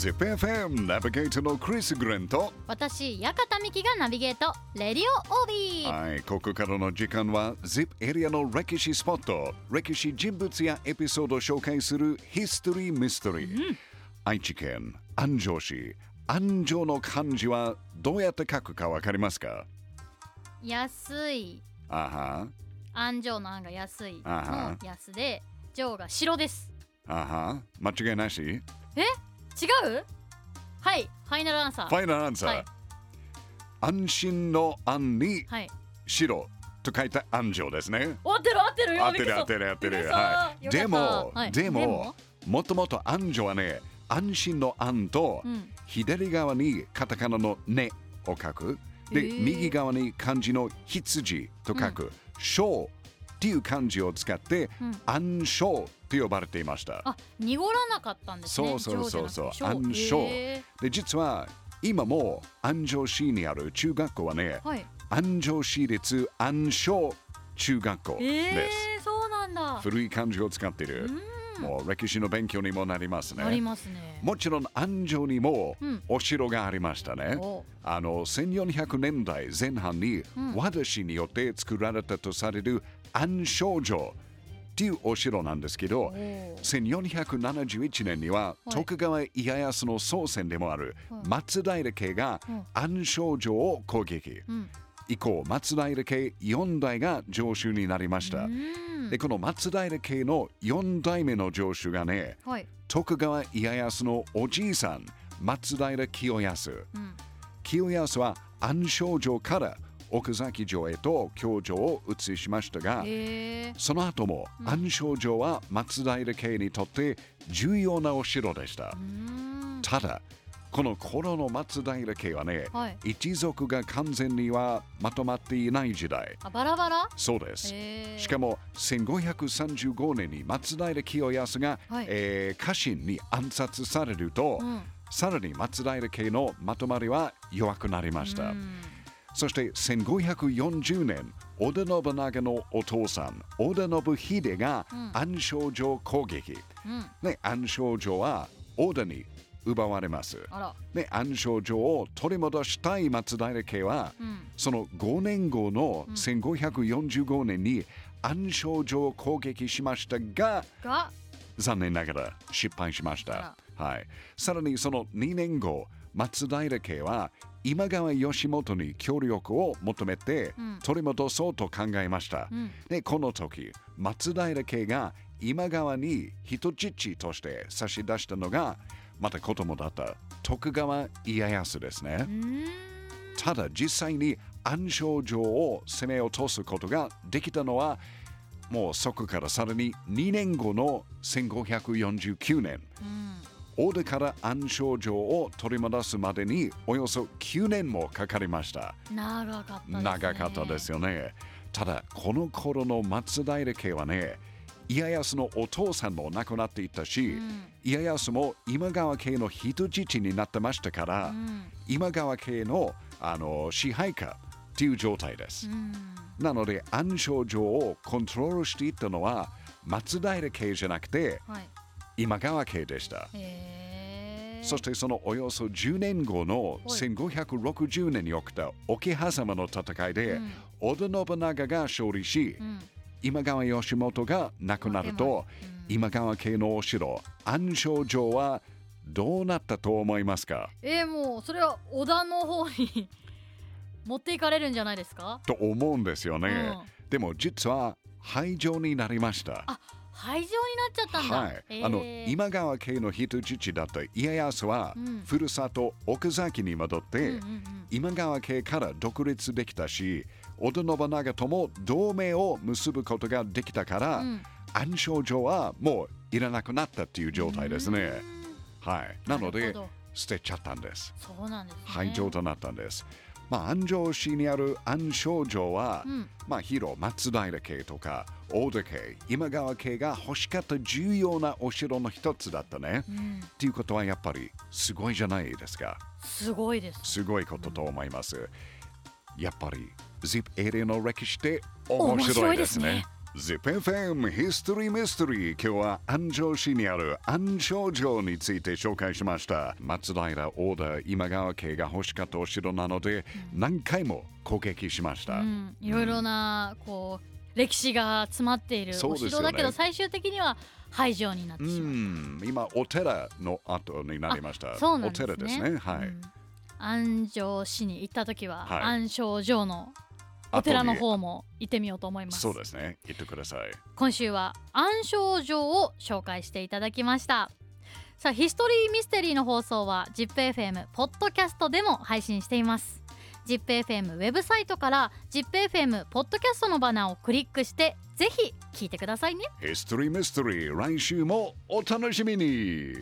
ZIPFM ナビゲートのクリス・グレンと私、館美希がナビゲート、レディオオービー。はい、ここからの時間は ZIP エリアの歴史スポット。歴史人物やエピソードを紹介するヒストリー・ミステリー、愛知県安城市。安城の漢字はどうやって書くかわかりますか？安い。あは。安城の安が安いあは。の安で、城が城です。あは。間違いなし？フえ？違う？はい、ファイナルアンサー。ァイナルアンサー、はい。安心の安にはい。白と書いた安城ですね。合ってる合ってる。よ合ってる合ってる合ってる。はい。でも、はい。でもでも、もともと安城はね、安心の安と、うん。左側にカタカナのねを書く。で、右側に漢字の羊と書く。小っていう漢字を使って、うん。安小と呼ばれていました。あ、濁らなかったんですね。そうそうそうそう安城へで、実は今も安城市にある中学校はねー、はい。安城市立安小中学校えです。ー、そうなんだ。古い漢字を使っている。もう歴史の勉強にもなりますね。ありますね。もちろん安城にもうんお城がありましたね。おあの1400年代前半にうん和田氏によって作られたとされる安昌城っていうお城なんですけどおー1471年にははい。徳川家康の祖先でもあるはい松平家がうん。安昌城を攻撃。うん。以降松平家4代が城主になりました。うん。でこの松平家の4代目の城主がねはい。徳川家康のおじいさん松平清康。うん。清康は安昌城から奥崎城へと京城を移しましたが。その後も安昌城は松平家にとって重要なお城でしたうん。ただこの頃の松平家はねはい。一族が完全にはまとまっていない時代あ、バラバラ？そうです。しかも1535年に松平清康が、はいえー家臣に暗殺されると、うん。さらに松平家のまとまりは弱くなりました。うんそして1540年、織田信長のお父さん、織田信秀がうん安昌城攻撃。うん。ね、安昌城は織田に奪われます。ね、安昌城を取り戻したい松平家は、うん。その5年後の1545年に安昌城を攻撃しましたが、が。残念ながら失敗しましあた。はい、さらにその2年後、松平家は今川義元に協力を求めてうん取り戻そうと考えました。うん。で、この時、松平家が今川に人質として差し出したのが、また子供だった徳川家康ですね。うん。ただ実際に安昌城を攻め落とすことができたのはもうそこからさらに2年後の1549年うん。大手から安昌城を取り戻すまでにおよそ9年もかかりました長かったですね。長かったですよねただこの頃の松平家はね家康のお父さんも亡くなっていたし、うん。家康も今川家の人質になってましたから、うん。今川家のあの支配下っていう状態です。うん。なので暗証城をコントロールしていったのは松平家じゃなくてはい。今川家でした。そしてそのおよそ10年後のはい1560年に起きた桶狭間の戦いで、うん織田信長が勝利し、うん。今川義元が亡くなると、うん今川家のお城暗証城はどうなったと思いますか？えー、もうそれは織田の方に 持っていかれるんじゃないですか？と思うんですよね。うんでも実は廃城になりました。あ廃城になっちゃったんだ。はい、えー。あの今川家の人質だった家康は、うん。ふるさと奥崎に戻って、うんうんうん。今川家から独立できたし織田信長とも同盟を結ぶことができたから、うん。暗証城はもういらなくなったっていう状態ですね。はい、なので捨てちゃったんです。そうなんですね。廃城となったんです。まあ、安城市にある暗証城は、うんまあ、広松平家とか大手家今川家が欲しかった重要なお城の一つだったね。うんっていうことはやっぱりすごいじゃないですか。すごいですすごいことと思います。やっぱり ZIP エリアの歴史って面白いですね。ZIPFM History Mystery. 今日は安城市にある安城城について紹介しました。松平大田今川家が欲しかったお城なので何回も攻撃しました、うん、いろいろなこう歴史が詰まっているお城だけど、最終的には廃城になってうしまう。ん。今お寺の後になりました。そうなんですね。お寺ですね。はい、うん。安城市に行った時は、はい。安城城のお寺の方も行ってみようと思います。そうですね。言ってください。今週は暗証城を紹介していただきました。さあヒストリーミステリーの放送は ZIPFM ポッドキャストでも配信しています。ZIPFM ウェブサイトから ZIPFM ポッドキャストのバナーをクリックしてぜひ聞いてくださいね。History Mystery 来週もお楽しみに